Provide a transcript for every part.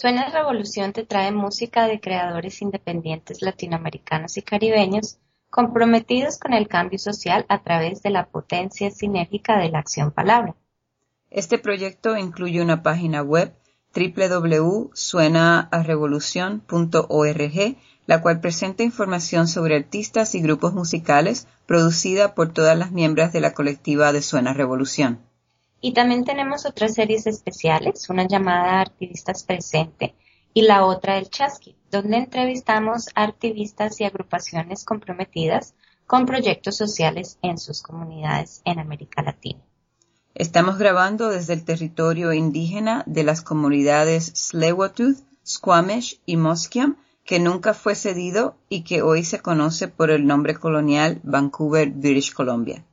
Suena Revolución te trae música de creadores independientes latinoamericanos y caribeños comprometidos con el cambio social a través de la potencia sinérgica de la acción palabra. Este proyecto incluye una página web www.suenaarevolucion.org, la cual presenta información sobre artistas y grupos musicales producida por todas las miembros de la colectiva de Suena Revolución. Y también tenemos otras series especiales, una llamada Artivistas Presente y la otra El Chasqui, donde entrevistamos a activistas y agrupaciones comprometidas con proyectos sociales en sus comunidades en América Latina. Estamos grabando desde el territorio indígena de las comunidades tsleil Squamish y Musqueam, que nunca fue cedido y que hoy se conoce por el nombre colonial Vancouver, British Columbia.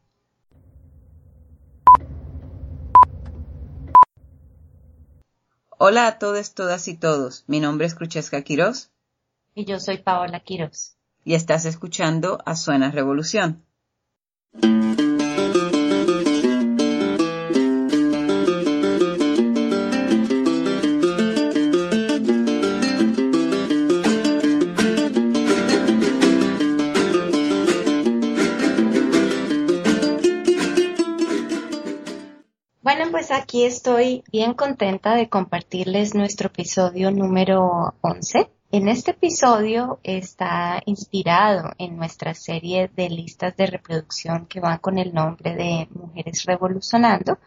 Hola a todos, todas y todos. Mi nombre es Cruchesca Quiroz. Y yo soy Paola Quiroz. Y estás escuchando a Suena Revolución. Pues aquí estoy bien contenta de compartirles nuestro episodio número 11. En este episodio está inspirado en nuestra serie de listas de reproducción que van con el nombre de Mujeres Revolucionando,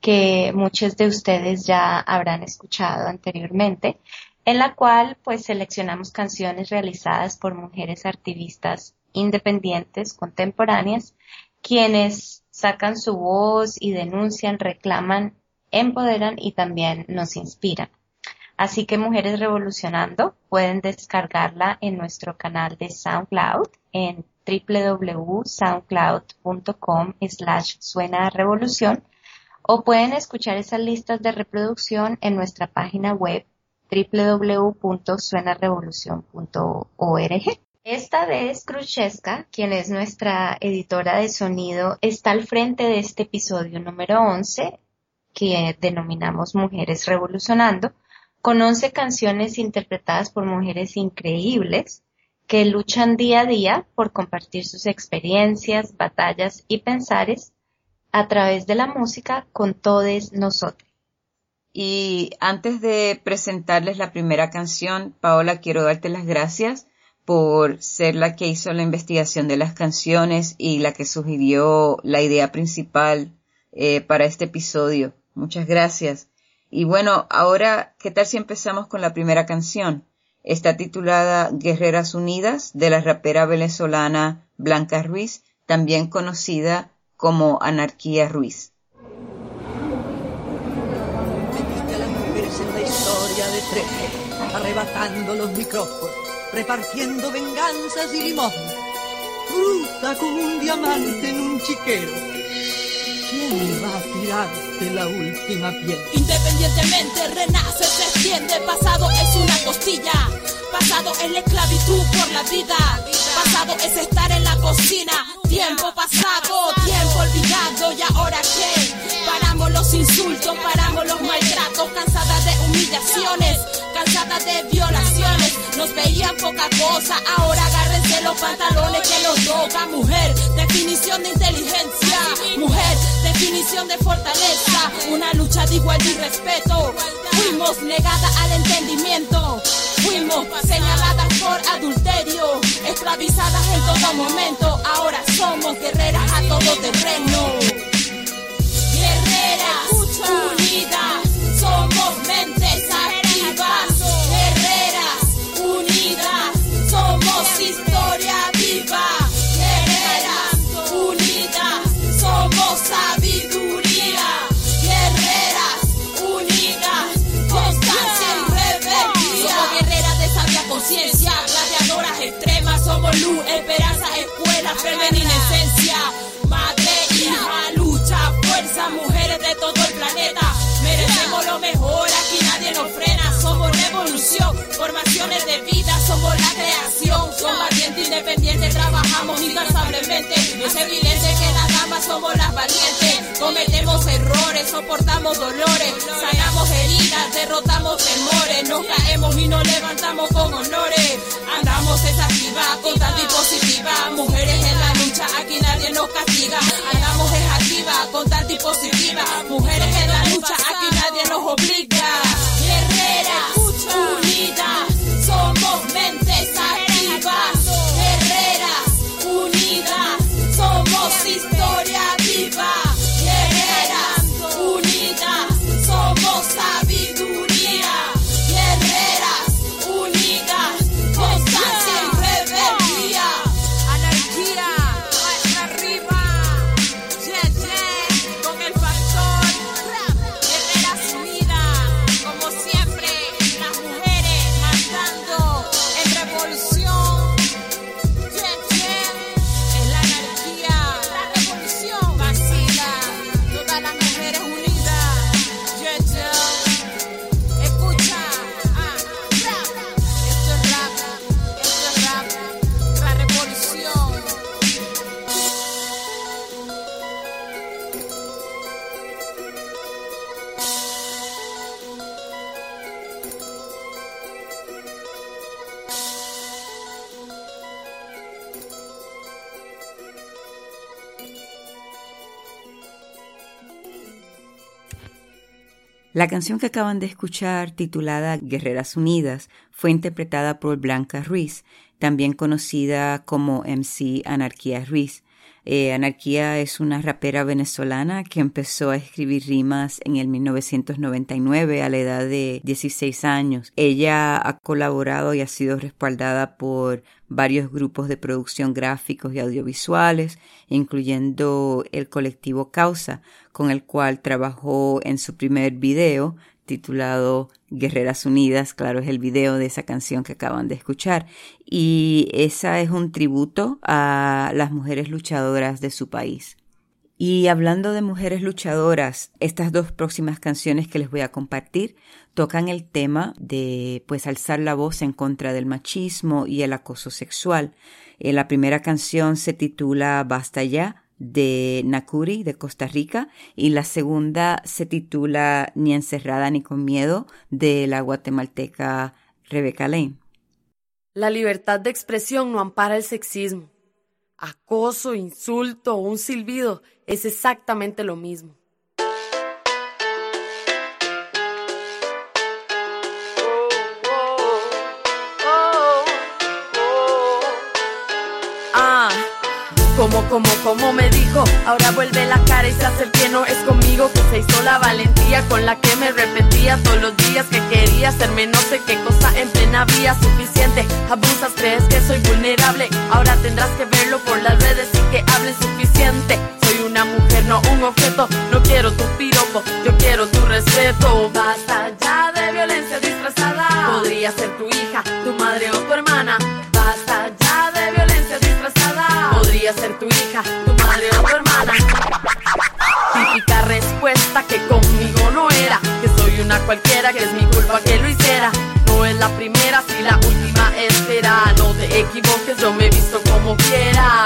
que muchos de ustedes ya habrán escuchado anteriormente, en la cual pues seleccionamos canciones realizadas por mujeres activistas independientes contemporáneas, quienes sacan su voz y denuncian, reclaman, empoderan y también nos inspiran. Así que Mujeres Revolucionando pueden descargarla en nuestro canal de SoundCloud en www.soundcloud.com slash suena revolución o pueden escuchar esas listas de reproducción en nuestra página web www.suenarevolucion.org. Esta vez Khrushchevska, quien es nuestra editora de sonido, está al frente de este episodio número 11, que denominamos Mujeres Revolucionando, con 11 canciones interpretadas por mujeres increíbles que luchan día a día por compartir sus experiencias, batallas y pensares a través de la música con todos nosotros. Y antes de presentarles la primera canción, Paola, quiero darte las gracias por ser la que hizo la investigación de las canciones y la que sugirió la idea principal eh, para este episodio. Muchas gracias. Y bueno, ahora, ¿qué tal si empezamos con la primera canción? Está titulada Guerreras Unidas de la rapera venezolana Blanca Ruiz, también conocida como Anarquía Ruiz. Repartiendo venganzas y limosnas. Fruta con un diamante en un chiquero. ¿Quién va a tirarte la última piel? Independientemente renace, se extiende. Pasado es una costilla. Pasado es la esclavitud por la vida. Pasado es estar en la cocina. Tiempo pasado, tiempo olvidado. ¿Y ahora qué? Paramos los insultos, paramos los maltratos. Cansada de humillaciones, cansada de violaciones nos veían poca cosa, ahora agárrense los pantalones que los toca. Mujer, definición de inteligencia. Mujer, definición de fortaleza. Una lucha de igualdad y respeto. Fuimos negadas al entendimiento. Fuimos señaladas por adulterio, esclavizadas en todo momento. Ahora somos guerreras a todo terreno. Guerreras unidas, somos mentes formaciones de vida, somos la creación, combatiente independiente, trabajamos incansablemente. Es evidente que las damas somos las valientes. Cometemos errores, soportamos dolores, sanamos heridas, derrotamos temores, nos caemos y nos levantamos con honores. Andamos desactiva, constante y positiva, mujeres en la lucha, aquí nadie nos castiga. Andamos es activa, constante y positiva, mujeres en la lucha, aquí nadie nos obliga. La canción que acaban de escuchar, titulada Guerreras Unidas, fue interpretada por Blanca Ruiz, también conocida como MC Anarquía Ruiz. Eh, Anarquía es una rapera venezolana que empezó a escribir rimas en el 1999 a la edad de 16 años. Ella ha colaborado y ha sido respaldada por varios grupos de producción gráficos y audiovisuales, incluyendo el colectivo Causa, con el cual trabajó en su primer video titulado Guerreras Unidas, claro, es el video de esa canción que acaban de escuchar. Y esa es un tributo a las mujeres luchadoras de su país. Y hablando de mujeres luchadoras, estas dos próximas canciones que les voy a compartir tocan el tema de pues alzar la voz en contra del machismo y el acoso sexual. Eh, la primera canción se titula Basta ya de Nakuri de Costa Rica y la segunda se titula Ni encerrada ni con miedo de la guatemalteca Rebeca Lane. La libertad de expresión no ampara el sexismo. Acoso, insulto o un silbido es exactamente lo mismo. Como, como, como me dijo, ahora vuelve la cara y se hace el que no es conmigo, que se hizo la valentía con la que me repetía todos los días que quería hacerme no sé qué cosa en plena vía suficiente. Abusas, crees que soy vulnerable, ahora tendrás que verlo por las redes y que hables suficiente. Soy una mujer, no un objeto, no quiero tu piropo, yo quiero tu respeto. Basta ya de violencia disfrazada, podría ser tu hija, tu madre o tu hermana. Podría ser tu hija, tu madre o tu hermana. Típica respuesta que conmigo no era, que soy una cualquiera, que es mi culpa que lo hiciera. No es la primera, si la última espera. No te equivoques, yo me visto como quiera.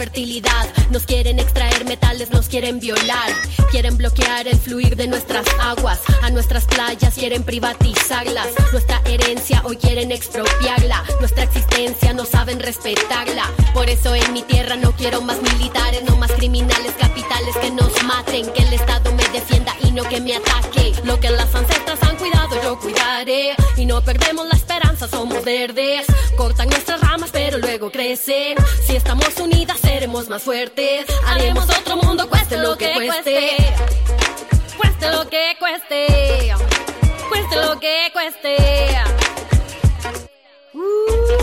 Fertilidad. Nos quieren extraer metales, nos quieren violar. Quieren bloquear el fluir de nuestras aguas. A nuestras playas quieren privatizarlas. Nuestra herencia hoy quieren expropiarla. Nuestra existencia no saben respetarla. Por eso en mi tierra no quiero más militares, no más criminales capitales que nos maten. Que el Estado me defienda y no que me ataque. Lo que las ancestras han cuidado, yo cuidaré. Y no perdemos la esperanza, somos verdes. Cortan nuestras ramas, pero luego crecen. Si estamos unidas, seremos más fuertes. Haremos otro mundo, cueste lo que cueste. Cueste lo que cueste. Cueste lo que cueste. sobrevivir,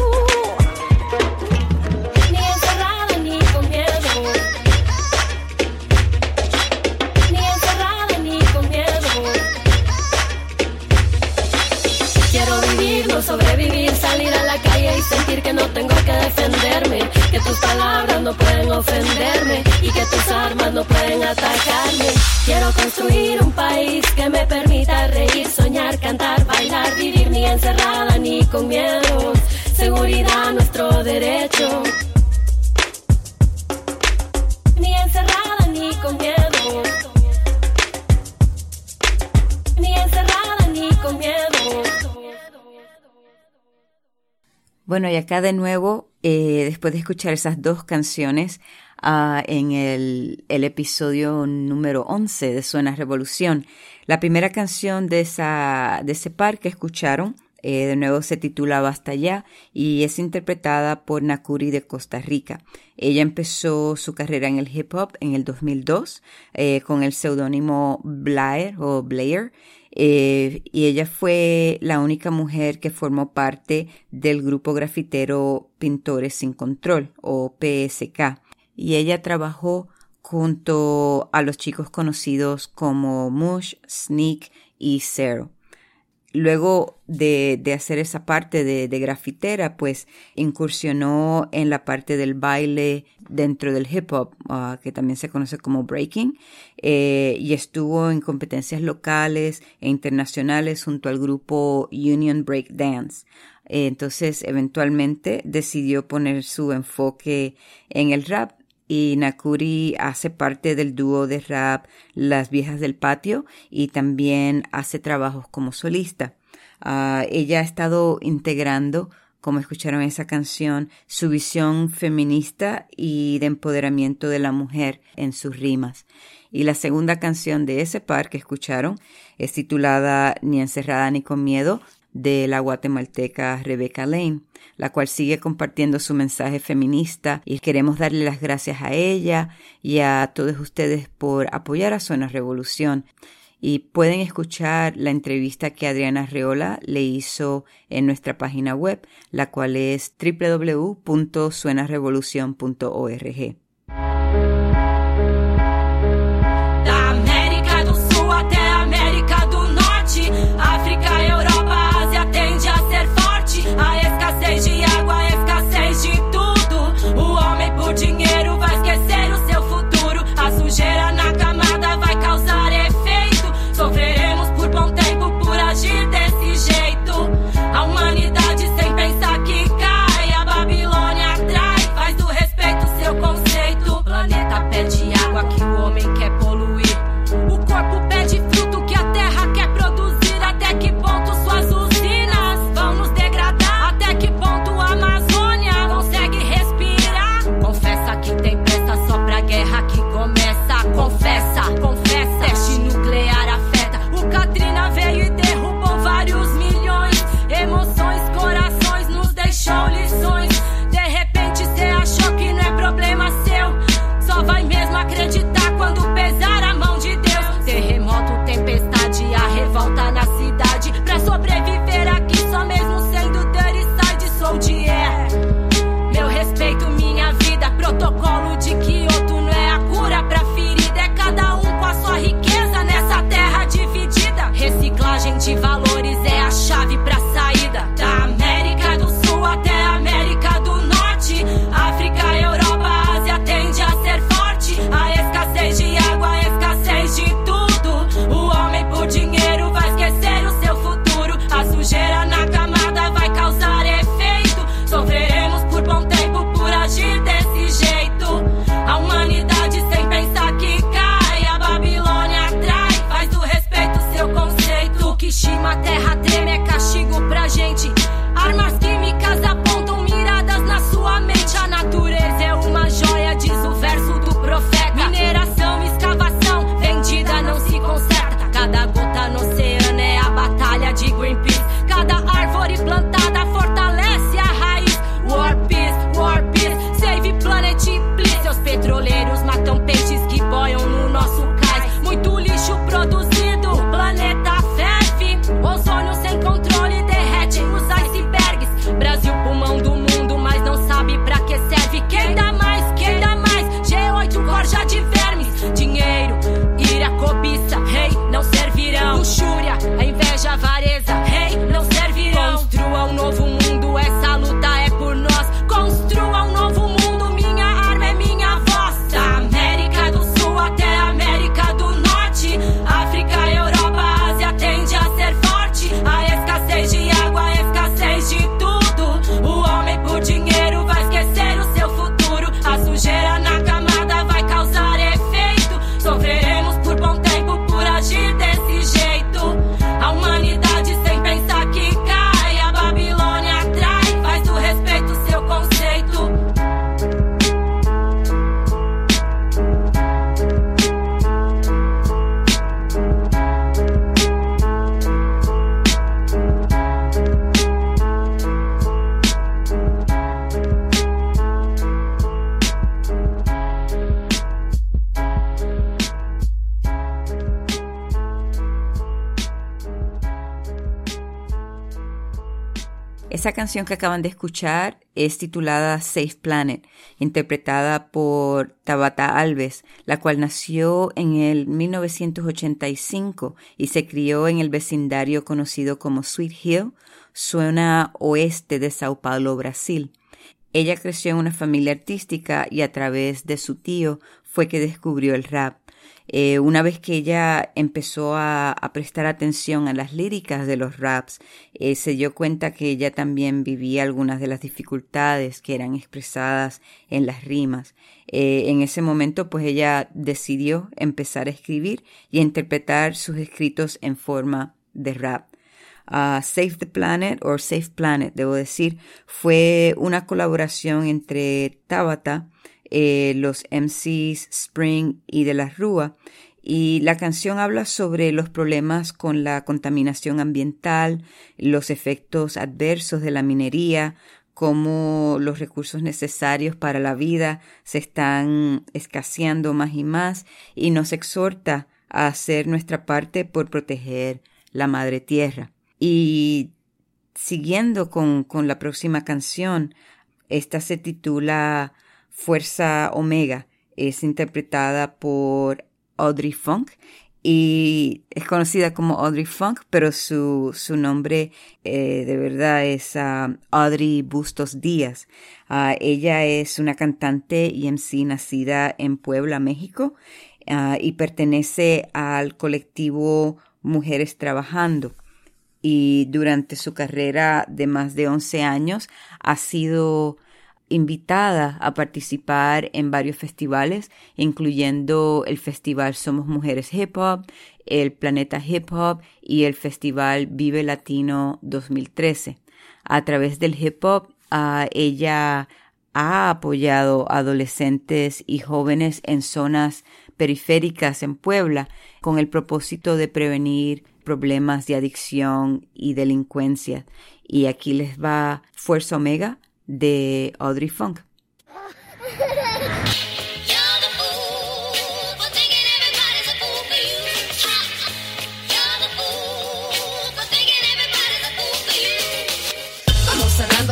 sentir que no tengo que defenderme, que tus palabras no pueden ofenderme y que tus armas no pueden atacarme. Quiero construir un país que me permita reír, soñar, cantar, bailar, vivir ni encerrada ni con miedo. Seguridad, nuestro derecho. Ni encerrada ni con miedo. Ni encerrada ni con miedo. Bueno, y acá de nuevo, eh, después de escuchar esas dos canciones, uh, en el, el, episodio número 11 de Suena Revolución, la primera canción de, esa, de ese par que escucharon, eh, de nuevo se titula Basta Ya y es interpretada por Nakuri de Costa Rica. Ella empezó su carrera en el hip hop en el 2002 eh, con el seudónimo Blair o Blair eh, y ella fue la única mujer que formó parte del grupo grafitero Pintores Sin Control o PSK. Y ella trabajó junto a los chicos conocidos como Mush, Sneak y Zero. Luego de, hacer esa parte de, grafitera, pues incursionó en la parte del baile dentro del hip hop, uh, que también se conoce como breaking, eh, y estuvo en competencias locales e internacionales junto al grupo Union Break Dance. Eh, entonces, eventualmente decidió poner su enfoque en el rap y Nakuri hace parte del dúo de rap Las Viejas del Patio y también hace trabajos como solista. Uh, ella ha estado integrando, como escucharon esa canción, su visión feminista y de empoderamiento de la mujer en sus rimas. Y la segunda canción de ese par que escucharon es titulada Ni encerrada ni con miedo, de la guatemalteca Rebecca Lane, la cual sigue compartiendo su mensaje feminista y queremos darle las gracias a ella y a todos ustedes por apoyar a Zona Revolución. Y pueden escuchar la entrevista que Adriana Reola le hizo en nuestra página web, la cual es www.suenarevolucion.org. que acaban de escuchar es titulada Safe Planet, interpretada por Tabata Alves, la cual nació en el 1985 y se crió en el vecindario conocido como Sweet Hill, zona oeste de Sao Paulo, Brasil. Ella creció en una familia artística y a través de su tío fue que descubrió el rap. Eh, una vez que ella empezó a, prestar atención a las líricas de los raps, eh, se dio cuenta que ella también vivía algunas de las dificultades que eran expresadas en las rimas. Eh, en ese momento, pues ella decidió empezar a escribir y a interpretar sus escritos en forma de rap. Uh, Save the Planet o Safe Planet, debo decir, fue una colaboración entre Tabata, eh, los MCs Spring y de la Rúa. Y la canción habla sobre los problemas con la contaminación ambiental, los efectos adversos de la minería, cómo los recursos necesarios para la vida se están escaseando más y más y nos exhorta a hacer nuestra parte por proteger la madre tierra. Y siguiendo con, con la próxima canción, esta se titula Fuerza Omega es interpretada por Audrey Funk y es conocida como Audrey Funk, pero su, su nombre eh, de verdad es uh, Audrey Bustos Díaz. Uh, ella es una cantante y MC nacida en Puebla, México, uh, y pertenece al colectivo Mujeres Trabajando. Y durante su carrera de más de 11 años ha sido invitada a participar en varios festivales, incluyendo el Festival Somos Mujeres Hip Hop, el Planeta Hip Hop y el Festival Vive Latino 2013. A través del hip hop, ah, ella ha apoyado adolescentes y jóvenes en zonas periféricas en Puebla con el propósito de prevenir problemas de adicción y delincuencia. Y aquí les va Fuerza Omega de Audrey Funk.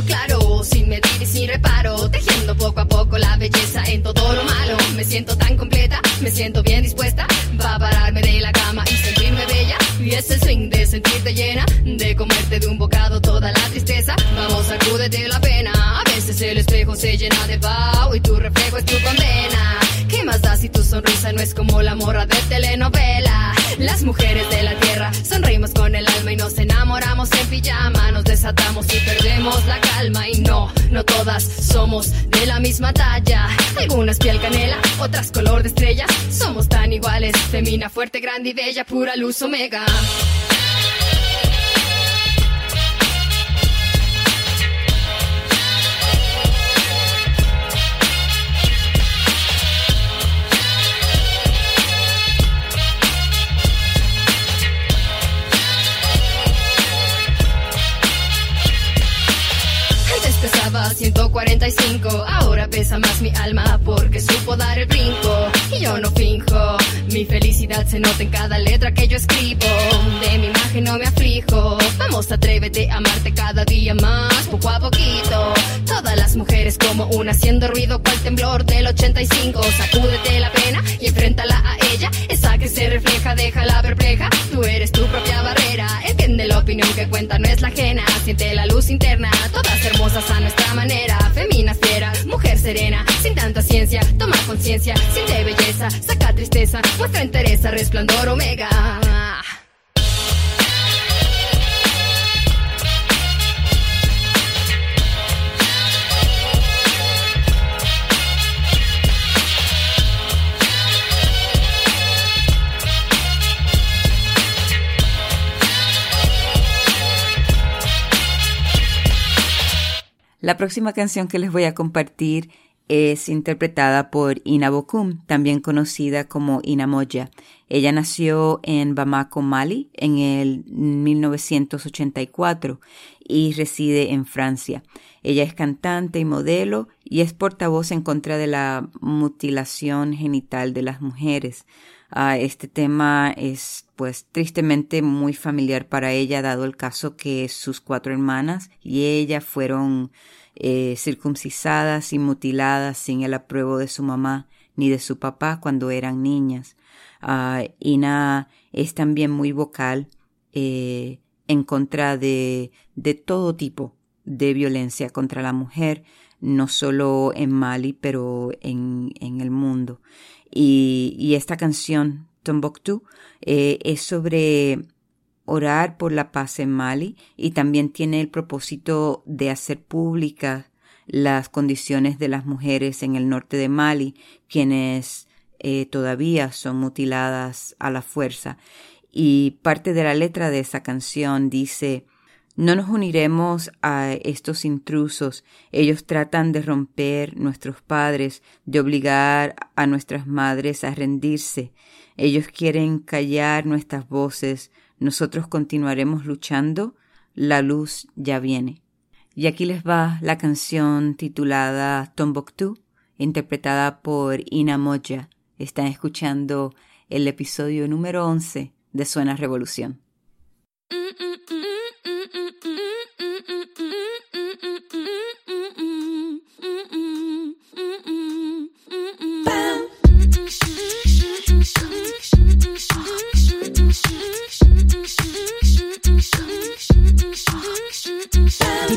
Claro, sin medir y sin reparo, tejiendo poco a poco la belleza en todo lo malo. Me siento tan completa, me siento bien dispuesta, va a pararme de la cama y sentirme bella. Y ese swing de sentirte llena, de comerte de un bocado toda la tristeza. Vamos, sacúdete la pena el espejo se llena de vaho y tu reflejo es tu condena. ¿Qué más da si tu sonrisa no es como la morra de telenovela? Las mujeres de la tierra sonreímos con el alma y nos enamoramos en pijama. Nos desatamos y perdemos la calma. Y no, no todas somos de la misma talla. Algunas piel canela, otras color de estrella. Somos tan iguales, femina, fuerte, grande y bella, pura luz omega. 145, ahora pesa más mi alma porque supo dar el brinco. Y yo no finjo, mi felicidad se nota en cada letra que yo escribo. De mi imagen no me aflijo, vamos atrévete a amarte cada día más, poco a poquito. Todas las mujeres como una haciendo ruido cual temblor del 85. Sacúdete la pena y enfréntala a ella, esa que se refleja, déjala perpleja. Tú eres tu propia opinión que cuenta, no es la ajena. Siente la luz interna, todas hermosas a nuestra manera. Femina fiera, mujer serena, sin tanta ciencia. Toma conciencia, siente belleza, saca tristeza, muestra interés, resplandor omega. La próxima canción que les voy a compartir es interpretada por Ina Bokum, también conocida como Ina Moya. Ella nació en Bamako, Mali, en el 1984 y reside en Francia. Ella es cantante y modelo y es portavoz en contra de la mutilación genital de las mujeres. Ah, este tema es pues tristemente muy familiar para ella dado el caso que sus cuatro hermanas y ella fueron eh, circuncisadas y mutiladas sin el apruebo de su mamá ni de su papá cuando eran niñas. Ah, Ina es también muy vocal eh, en contra de, de todo tipo de violencia contra la mujer, no solo en Mali, pero en, en el mundo. Y, y, esta canción, Tombouctou, eh, es sobre orar por la paz en Mali y también tiene el propósito de hacer públicas las condiciones de las mujeres en el norte de Mali, quienes eh, todavía son mutiladas a la fuerza. Y parte de la letra de esa canción dice no nos uniremos a estos intrusos. Ellos tratan de romper nuestros padres, de obligar a nuestras madres a rendirse. Ellos quieren callar nuestras voces. Nosotros continuaremos luchando. La luz ya viene. Y aquí les va la canción titulada Tombouctou, interpretada por Ina Moja. Están escuchando el episodio número 11 de Suena Revolución.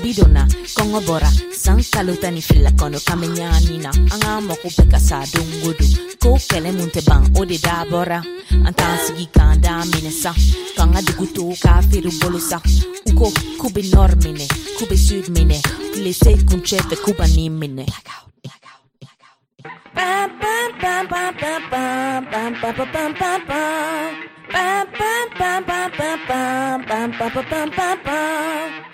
bidona kɔngɔ bɔra san kalo ni fila kɔnɔ kan bɛ ɲaani na an k'an mako bɛɛ ka sa don o don ko kɛlɛ mun tɛ ban o de dabɔra an t'an sigi k'an da minɛ sa k'an ka dugu to k'a feere bolo sa u ko k'u bɛ nɔr minɛ k'u bɛ sud minɛ tile se kuncɛ fɛ k'u ba ni minɛ Bam, bam, bam, bam, bam, bam, bam, bam, bam, bam, bam. Bam, bam, bam, bam, bam, bam, bam, bam, bam, bam, bam, bam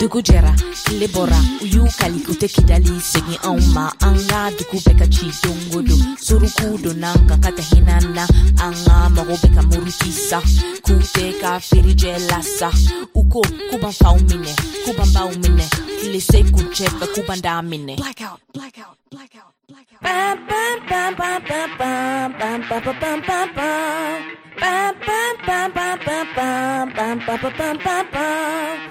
dugu jɛra tile bɔra u y'u kali u tɛ kidali segin anw ma an ka dugu bɛ ka ci dongo don suruku donna kan ka hinan na an ka mago bɛ ka muruti sa k'u tɛ ka feerijɛ la sa u ko k'u ban faw minɛ k'u ban baw minɛ tile se kun cɛ fɛ k'u ban da minɛ blackout blackout blackout bam.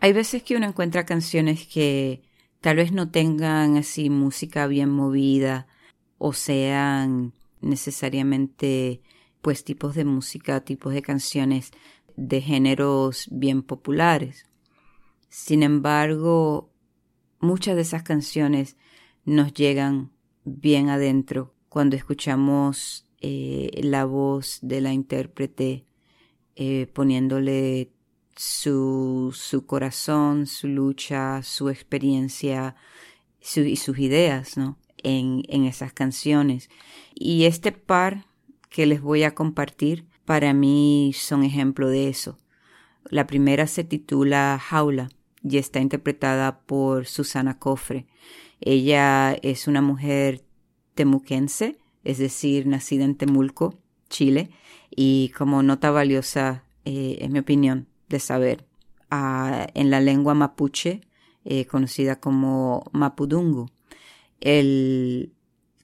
Hay veces que uno encuentra canciones que tal vez no tengan así música bien movida o sean necesariamente pues tipos de música, tipos de canciones de géneros bien populares. Sin embargo, muchas de esas canciones nos llegan bien adentro cuando escuchamos eh, la voz de la intérprete eh, poniéndole su, su corazón, su lucha, su experiencia y sus ideas, ¿no? En, en esas canciones. Y este par que les voy a compartir para mí son ejemplo de eso. La primera se titula Jaula y está interpretada por Susana Cofre. Ella es una mujer temuquense, es decir, nacida en Temulco, Chile, y como nota valiosa, eh, en mi opinión, de saber, ah, en la lengua mapuche, eh, conocida como mapudungu, el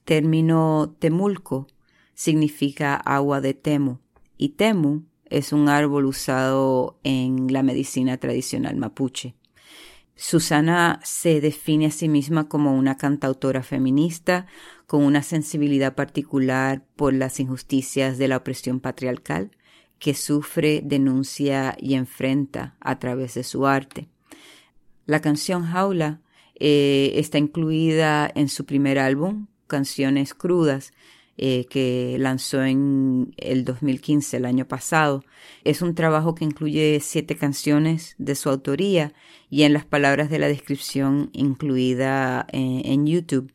término temulco significa agua de temu, y temu es un árbol usado en la medicina tradicional mapuche. Susana se define a sí misma como una cantautora feminista con una sensibilidad particular por las injusticias de la opresión patriarcal que sufre, denuncia y enfrenta a través de su arte. La canción Jaula eh, está incluida en su primer álbum, Canciones Crudas, eh, que lanzó en el 2015, el año pasado. Es un trabajo que incluye siete canciones de su autoría y en las palabras de la descripción incluida en, en YouTube.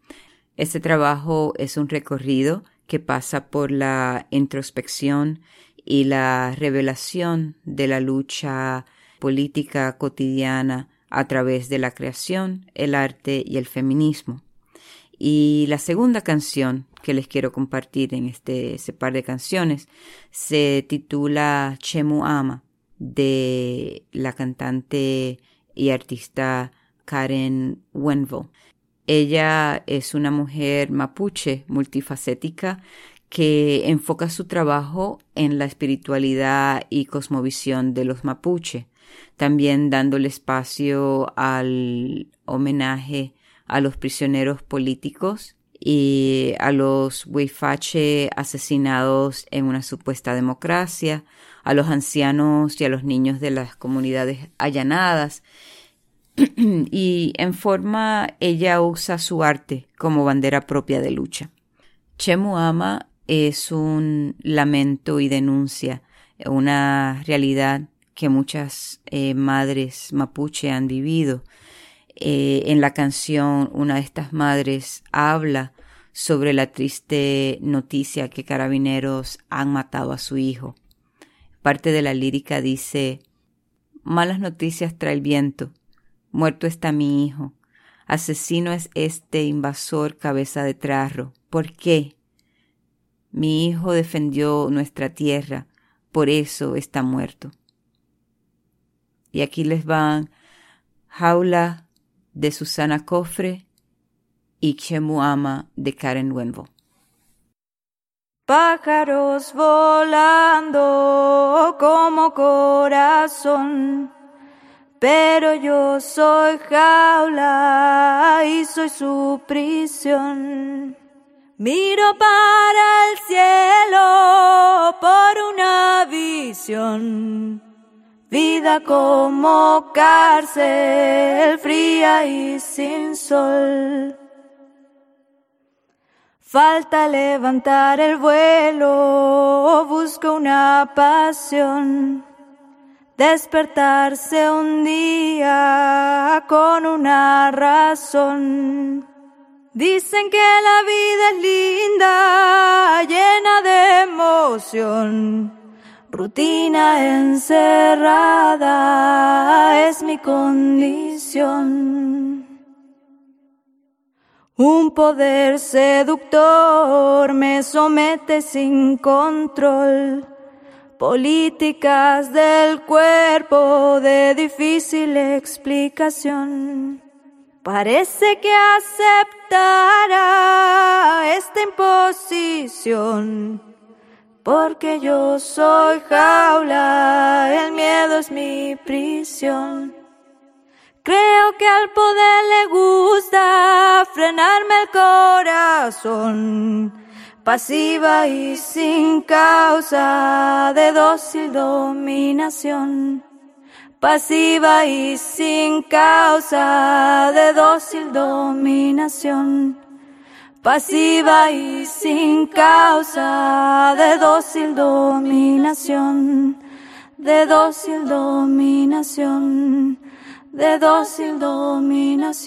Este trabajo es un recorrido que pasa por la introspección y la revelación de la lucha política cotidiana a través de la creación, el arte y el feminismo. Y la segunda canción que les quiero compartir en este par de canciones se titula Chemu Ama de la cantante y artista Karen Wenville. Ella es una mujer mapuche multifacética que enfoca su trabajo en la espiritualidad y cosmovisión de los mapuche, también dándole espacio al homenaje a los prisioneros políticos y a los huifache asesinados en una supuesta democracia, a los ancianos y a los niños de las comunidades allanadas. y en forma ella usa su arte como bandera propia de lucha. Chemuama es un lamento y denuncia, una realidad que muchas eh, madres mapuche han vivido eh, en la canción una de estas madres habla sobre la triste noticia que carabineros han matado a su hijo. Parte de la lírica dice Malas noticias trae el viento. Muerto está mi hijo. Asesino es este invasor cabeza de trarro. ¿Por qué? Mi hijo defendió nuestra tierra, por eso está muerto. Y aquí les van jaula de Susana Cofre y Chemuama de Karen Wenvo. Pájaros volando como corazón, pero yo soy jaula y soy su prisión. Miro para el cielo por una visión Vida como cárcel fría y sin sol. Falta levantar el vuelo, busco una pasión. Despertarse un día con una razón. Dicen que la vida es linda, llena de emoción Rutina encerrada es mi condición. Un poder seductor me somete sin control. Políticas del cuerpo de difícil explicación. Parece que aceptará esta imposición porque yo soy jaula, el miedo es mi prisión. Creo que al poder le gusta frenarme el corazón, pasiva y sin causa de dócil dominación. Pasiva y sin causa de dócil dominación pasiva y sin causa de dócil dominación, de dócil dominación, de dócil dominación.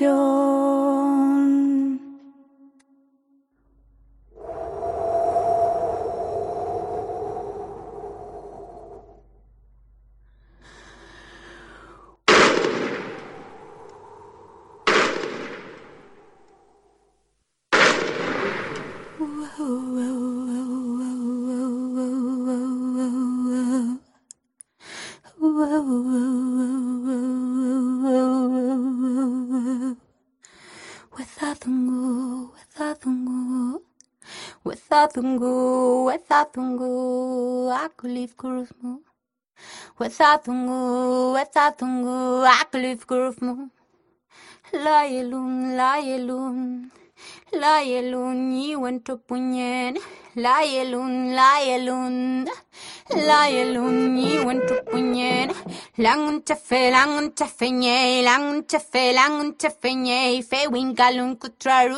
Wethatungu, wethatungu, aku leave kurufmu. Wethatungu, wethatungu, aku leave kurufmu. Layelun, layelun, layelun, yiwen tupunyen. Layelun, layelun, layelun, yiwen tupunyen. Langun tefe, langun tefe nye, langun tefe, langun tefe nye, fe winkalun kutraru.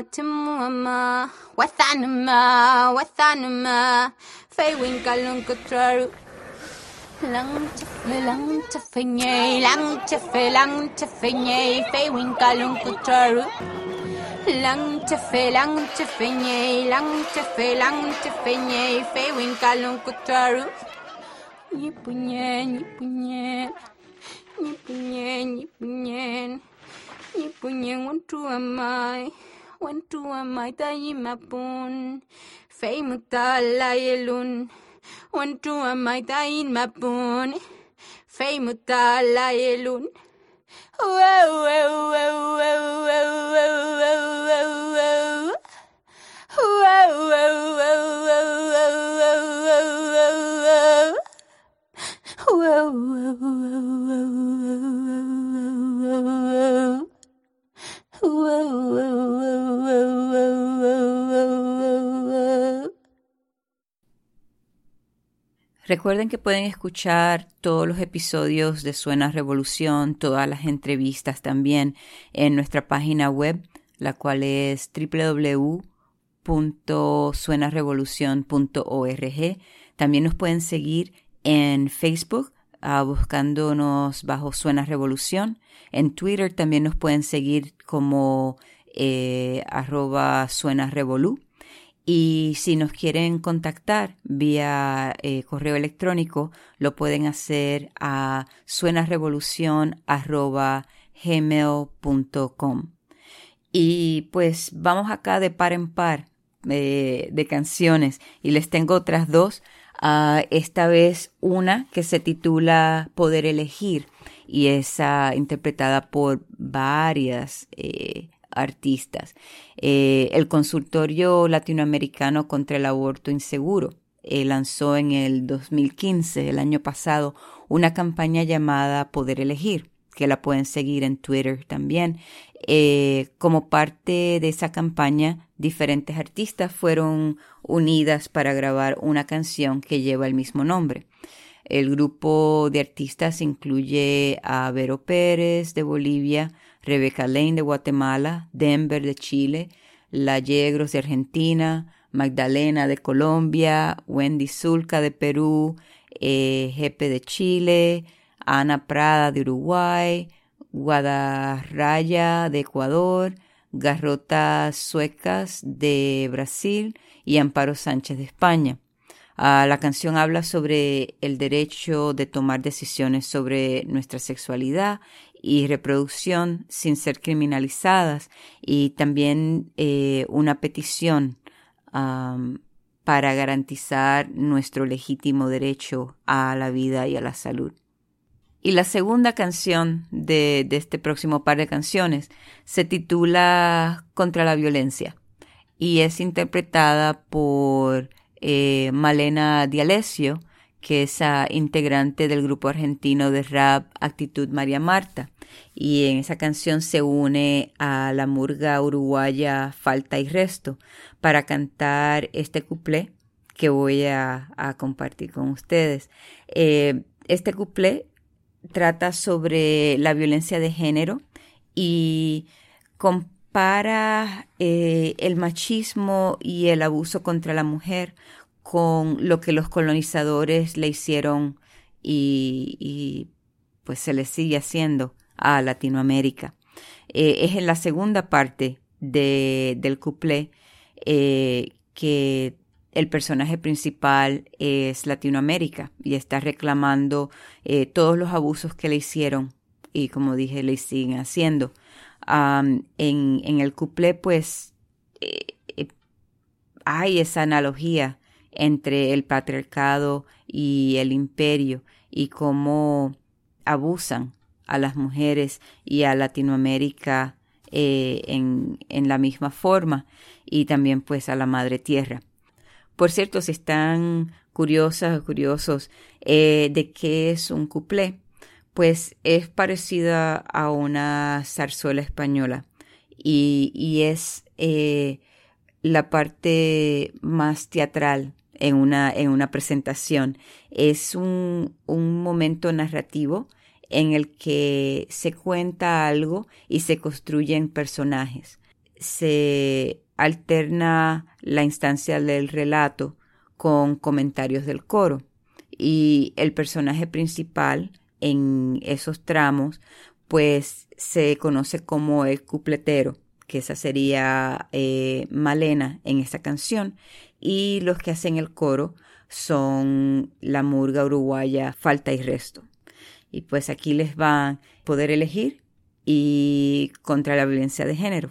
تموما وثانما وثانما في وين قالون كترارو Lang tafe, lang tafe, nye, lang tafe, lang tafe, nye, fe winkalun kutaru. Lang tafe, lang tafe, nye, lang tafe, lang tafe, nye, fe winkalun kutaru. Nyipunye, nyipunye, nyipunye, nyipunye, nyipunye, want to am I? وانتو ومايتا يمبون في مطالع يلون وانتو ومايتا يمبون في مطالع يلون Whoa, whoa, whoa, whoa, whoa, whoa, whoa. Recuerden que pueden escuchar todos los episodios de Suena Revolución, todas las entrevistas también en nuestra página web, la cual es www.suenarevolucion.org. También nos pueden seguir en Facebook buscándonos bajo Suena Revolución. En Twitter también nos pueden seguir como eh, arroba Suena Revolú. Y si nos quieren contactar vía eh, correo electrónico, lo pueden hacer a suenarevolucion.gmail.com. Y pues vamos acá de par en par eh, de canciones y les tengo otras dos. Esta vez una que se titula Poder elegir y es interpretada por varias eh, artistas. Eh, el consultorio latinoamericano contra el aborto inseguro eh, lanzó en el 2015, el año pasado, una campaña llamada Poder Elegir, que la pueden seguir en Twitter también. Como parte de esa campaña, diferentes artistas fueron unidas para grabar una canción que lleva el mismo nombre. El grupo de artistas incluye a Vero Pérez de Bolivia, Rebeca Lane de Guatemala, Denver de Chile, La Yegros de Argentina, Magdalena de Colombia, Wendy Zulca de Perú, eh, Jepe de Chile, Ana Prada de Uruguay, Guadarraya de Ecuador, Garrotas Suecas de Brasil y Amparo Sánchez de España. Ah, la canción habla sobre el derecho de tomar decisiones sobre nuestra sexualidad y reproducción sin ser criminalizadas y también eh, una petición para garantizar nuestro legítimo derecho a la vida y a la salud. Y la segunda canción de, este próximo par de canciones se titula Contra la violencia. y es interpretada por eh, Malena Dialesio, que es integrante del grupo argentino de rap Actitud María Marta. Y en esa canción se une a la murga uruguaya Falta y Resto para cantar este cuplé que voy a, compartir con ustedes. Eh, este cuplé trata sobre la violencia de género y compara eh, el machismo y el abuso contra la mujer con lo que los colonizadores le hicieron y, pues se le sigue haciendo a Latinoamérica. Eh, es en la segunda parte de, del cuplé eh, que el personaje principal es Latinoamérica y está reclamando eh, todos los abusos que le hicieron y como dije le siguen haciendo. en, el cuplé pues hay esa analogía entre el patriarcado y el imperio y cómo abusan a las mujeres y a Latinoamérica eh, en, en, la misma forma y también pues a la madre tierra. Por cierto, si están curiosas o curiosos eh, de qué es un cuplé, pues es parecida a una zarzuela española y, es eh, la parte más teatral en una, en una presentación. Es un, un momento narrativo en el que se cuenta algo y se construyen personajes. Se alterna la instancia del relato con comentarios del coro y el personaje principal en esos tramos pues se conoce como el cupletero que esa sería eh, Malena en esta canción y los que hacen el coro son la murga uruguaya Falta y Resto. Y pues aquí les va a poder elegir y contra la violencia de género.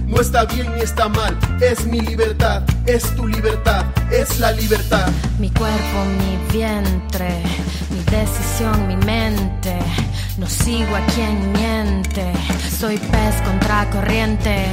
No está bien ni está mal, es mi libertad, es tu libertad, es la libertad. Mi cuerpo, mi vientre, mi decisión, mi mente. No sigo a quien miente, soy pez contra corriente.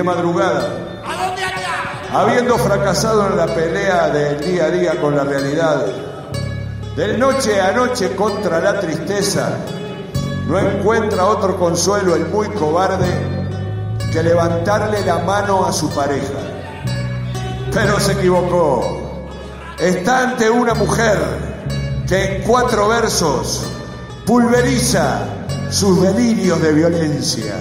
De madrugada. Habiendo fracasado en la pelea del día a día con la realidad, del noche a noche contra la tristeza, no encuentra otro consuelo el muy cobarde que levantarle la mano a su pareja. Pero se equivocó. Está ante una mujer que en cuatro versos pulveriza sus delirios de violencia.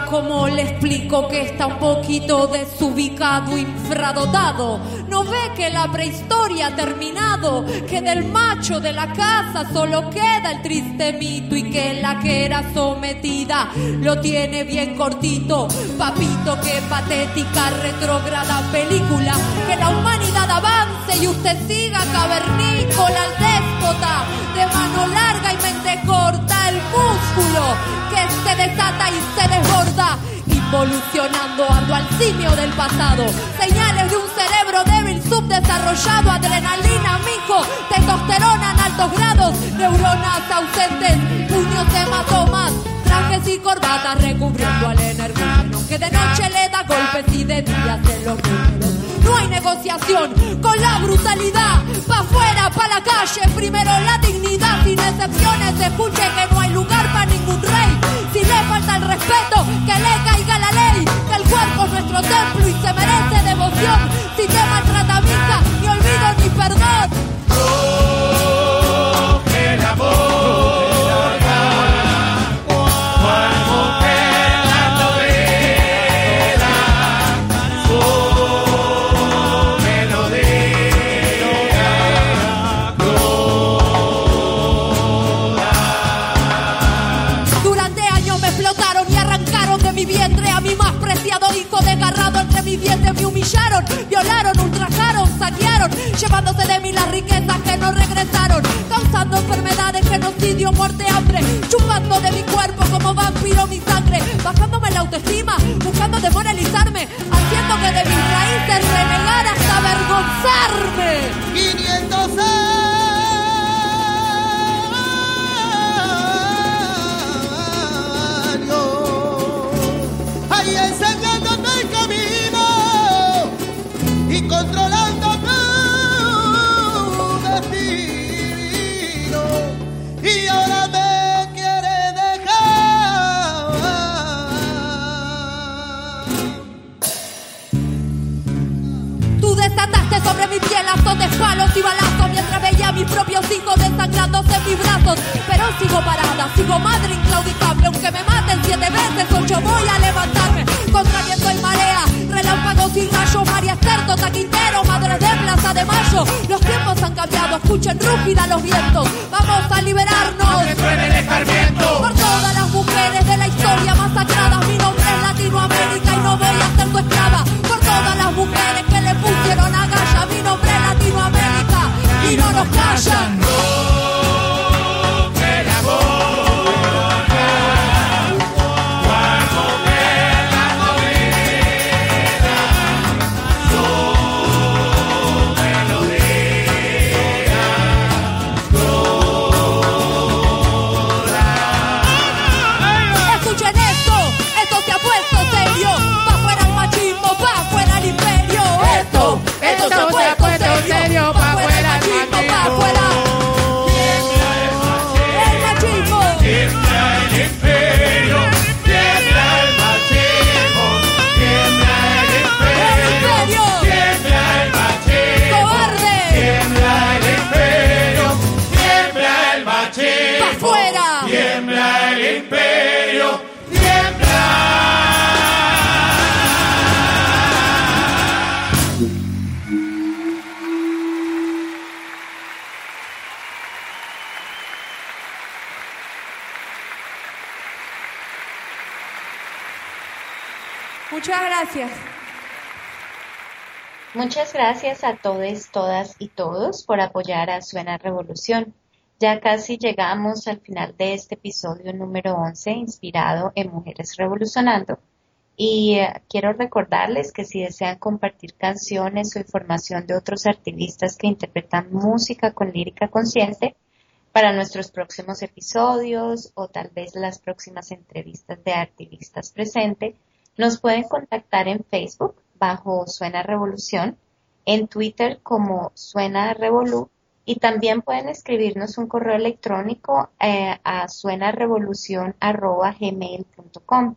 ¿Cómo le explico que está un poquito desubicado, infradotado? ¿No ve que la prehistoria ha terminado? Que del macho de la casa solo queda el triste mito y que la que era sometida lo tiene bien cortito. Papito, qué patética, retrógrada película. Que la humanidad avance y usted siga cavernícola al déspota. De mano larga y mente corta, el músculo se desata y se desborda, involucionando ando al simio del pasado. Señales de un cerebro débil, subdesarrollado, adrenalina, mijo, testosterona en altos grados, neuronas ausentes, puños hematomas, trajes y corbatas recubriendo al energúmeno, que de noche le da golpes y de día se números. No hay negociación con la brutalidad. Pa' afuera, pa' la calle, primero la dignidad. Sin excepciones, escuche que no hay lugar para ningún rey. Si le falta el respeto, que le caiga la ley. Que el cuerpo es nuestro templo y se merece devoción. Si te maltrata, ni olvido ni perdón. Entre mis dientes me humillaron, violaron, ultrajaron, saquearon, llevándose de mí las riquezas que no regresaron, causando enfermedades, genocidio, muerte, hambre, chupando de mi mi piel de palos y balazos mientras veía a mis propios hijos desangrándose en mis brazos. Pero sigo parada, sigo madre inclaudicable. Aunque me maten siete veces, ocho voy a levantarme. Contra viento y marea, relámpagos y rayos, María Esther, Tota Quintero, madre de Plaza de Mayo. Los tiempos han cambiado, escuchen rúgida los vientos. Vamos a liberarnos. Por todas las mujeres de la historia masacradas. Mi nombre es Latinoamérica y no voy a ser tu esclava. Por todas las mujeres que le pusieron a galla. Mi y no nos callan. El Muchas gracias a todos, todas y todos por apoyar a Suena Revolución. Ya casi llegamos al final de este episodio número 11 inspirado en Mujeres Revolucionando. Y eh, quiero recordarles que si desean compartir canciones o información de otros artistas que interpretan música con lírica consciente para nuestros próximos episodios o tal vez las próximas entrevistas de artistas presentes, nos pueden contactar en Facebook bajo Suena Revolución, en Twitter como Suena Revolu y también pueden escribirnos un correo electrónico eh, a suenarevolucion.gmail.com.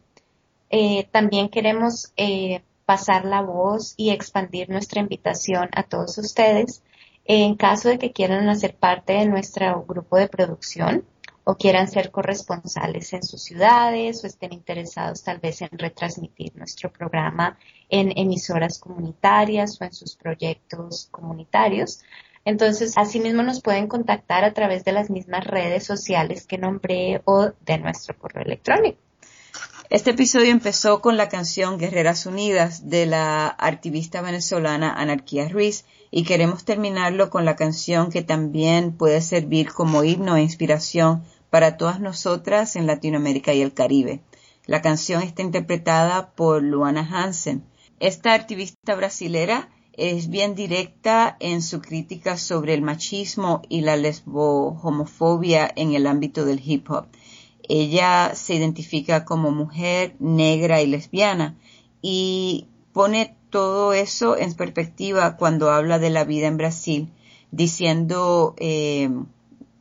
Eh, también queremos eh, pasar la voz y expandir nuestra invitación a todos ustedes en caso de que quieran hacer parte de nuestro grupo de producción o quieran ser corresponsales en sus ciudades o estén interesados tal vez en retransmitir nuestro programa en emisoras comunitarias o en sus proyectos comunitarios. Entonces, asimismo nos pueden contactar a través de las mismas redes sociales que nombré o de nuestro correo electrónico. Este episodio empezó con la canción Guerreras Unidas de la activista venezolana Anarquía Ruiz y queremos terminarlo con la canción que también puede servir como himno e inspiración para todas nosotras en Latinoamérica y el Caribe. La canción está interpretada por Luana Hansen. Esta activista brasilera es bien directa en su crítica sobre el machismo y la lesbo-homofobia en el ámbito del hip hop. Ella se identifica como mujer negra y lesbiana y pone todo eso en perspectiva cuando habla de la vida en Brasil, diciendo, eh,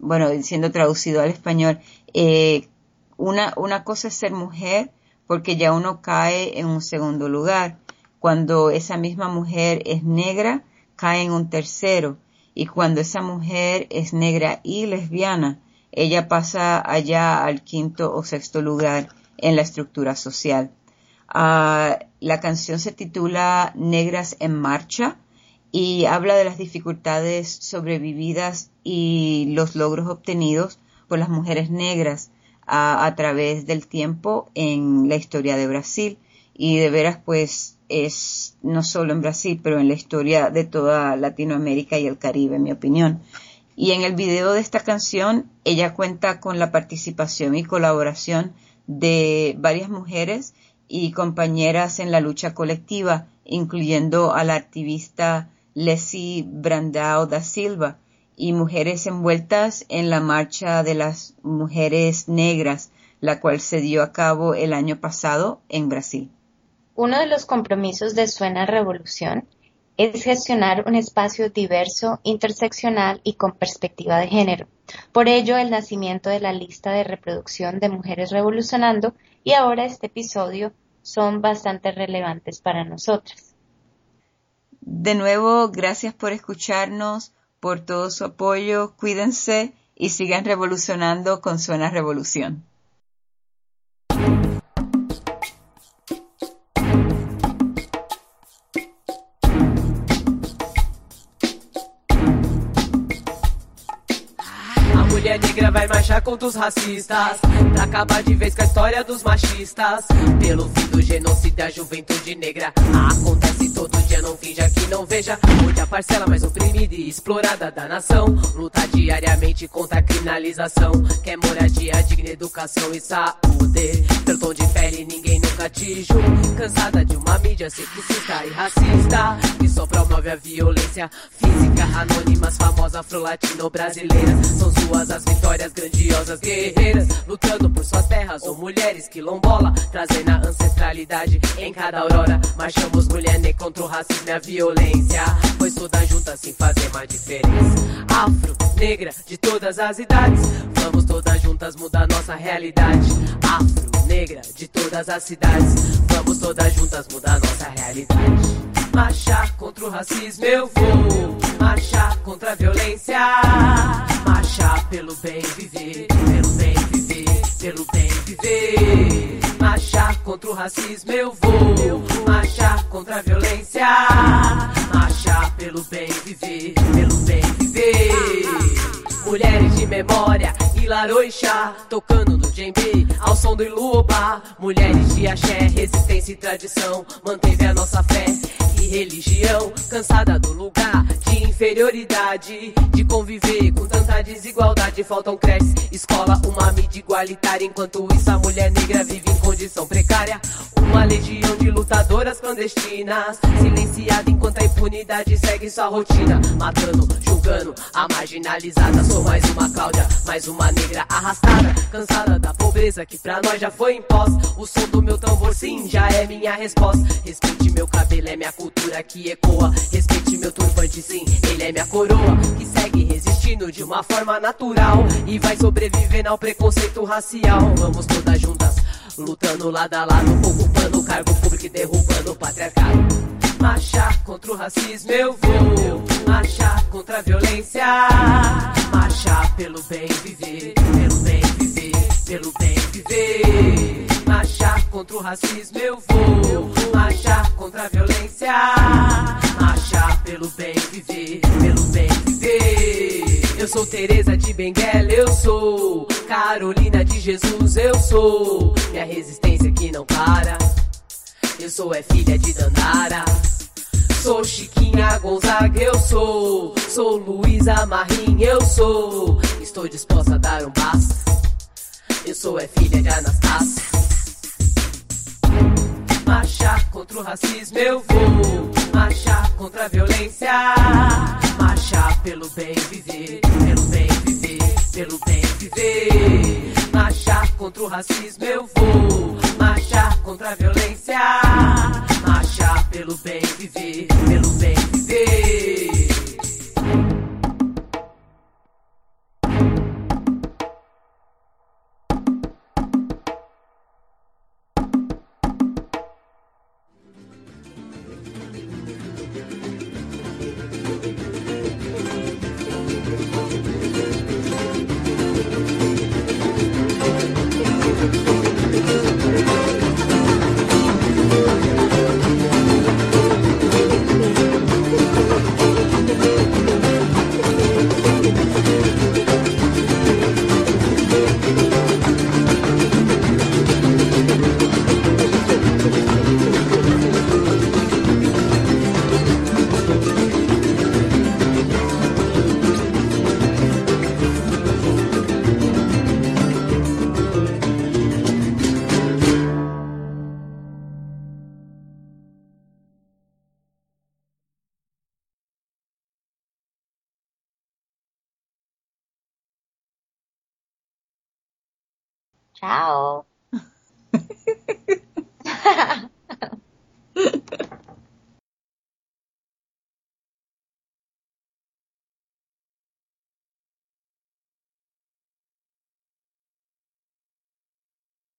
bueno, diciendo traducido al español, eh, una, una cosa es ser mujer porque ya uno cae en un segundo lugar. Cuando esa misma mujer es negra, cae en un tercero. Y cuando esa mujer es negra y lesbiana, ella pasa allá al quinto o sexto lugar en la estructura social. Ah, la canción se titula Negras en Marcha y habla de las dificultades sobrevividas y los logros obtenidos por las mujeres negras a, través del tiempo en la historia de Brasil y de veras pues es no solo en Brasil pero en la historia de toda Latinoamérica y el Caribe en mi opinión. Y en el video de esta canción, ella cuenta con la participación y colaboración de varias mujeres y compañeras en la lucha colectiva, incluyendo a la activista Leslie Brandao da Silva y mujeres envueltas en la marcha de las mujeres negras, la cual se dio a cabo el año pasado en Brasil. Uno de los compromisos de Suena Revolución es gestionar un espacio diverso, interseccional y con perspectiva de género. Por ello, el nacimiento de la lista de reproducción de Mujeres Revolucionando y ahora este episodio son bastante relevantes para nosotras. De nuevo, gracias por escucharnos, por todo su apoyo, cuídense y sigan revolucionando con Suena Revolución. mulher negra vai marchar contra os racistas Pra acabar de vez com a história dos machistas Pelo fim do genocídio a juventude negra Acontece todo dia, não finja que não veja. Onde a parcela mais oprimida e explorada da nação. Luta diariamente contra a criminalização. Quer moradia, digna educação e saúde. Pelo tom de pele ninguém nunca te julga. Cansada de uma mídia sexista e racista Que só promove a violência física. Anônimas, famosas, afro-latino-brasileiras. São suas as vitórias grandiosas, guerreiras, lutando por suas terras, ou mulheres quilombola, trazendo a ancestralidade em cada aurora. Marchamos mulher negra contra o racismo e a violência, pois todas juntas sem fazer uma diferença. Afro, negra, de todas as idades, vamos todas juntas mudar nossa realidade. Afro, negra, de todas as cidades, vamos todas juntas mudar nossa realidade. Marchar contra o racismo eu vou, marchar contra a violência, marchar pelo bem viver, pelo bem viver, pelo bem viver. Marchar contra o racismo eu vou, marchar contra a violência, marchar pelo bem viver, pelo bem viver. Mulheres de memória e laroixá, tocando no djembe, ao som do iluba. Mulheres de axé, resistência e tradição, manteve a nossa fé religião. Cansada do lugar de inferioridade, de conviver com tanta desigualdade. Faltam creches, escola, uma mídia igualitária. Enquanto isso, a mulher negra vive em condição precária. Uma legião de lutadoras clandestinas, silenciada enquanto a impunidade segue sua rotina. Matando, julgando a marginalizada. Sou mais uma Cláudia, mais uma negra arrastada. Cansada da pobreza que pra nós já foi imposta. O som do meu tambor, sim, já é minha resposta. Respeite meu cabelo, é minha cultura que ecoa. Respeite meu turbante, sim, ele é minha coroa. Que segue resistindo de uma forma natural. E vai sobrevivendo ao preconceito racial. Vamos todas juntas, lutando lado a lado, ocupando o cargo público e derrubando o patriarcado. Marchar contra o racismo eu vou. Marchar contra a violência. Marchar pelo bem viver, pelo bem viver, pelo bem viver. Marchar contra o racismo eu vou. Marchar contra a violência. Marchar pelo bem viver, pelo bem viver. Eu sou Teresa de Benguela, eu sou Carolina de Jesus, eu sou minha resistência que não para. Eu sou é filha de Dandara. Sou Chiquinha Gonzaga, eu sou. Sou Luísa Marim, eu sou. Estou disposta a dar um basta. Eu sou é filha de Anastácia. Marchar contra o racismo eu vou. Marchar contra a violência. Marchar pelo bem viver, pelo bem viver, pelo bem viver. Marchar contra o racismo eu vou. Marchar contra a violência. Marchar pelo bem viver, pelo bem viver. Ciao.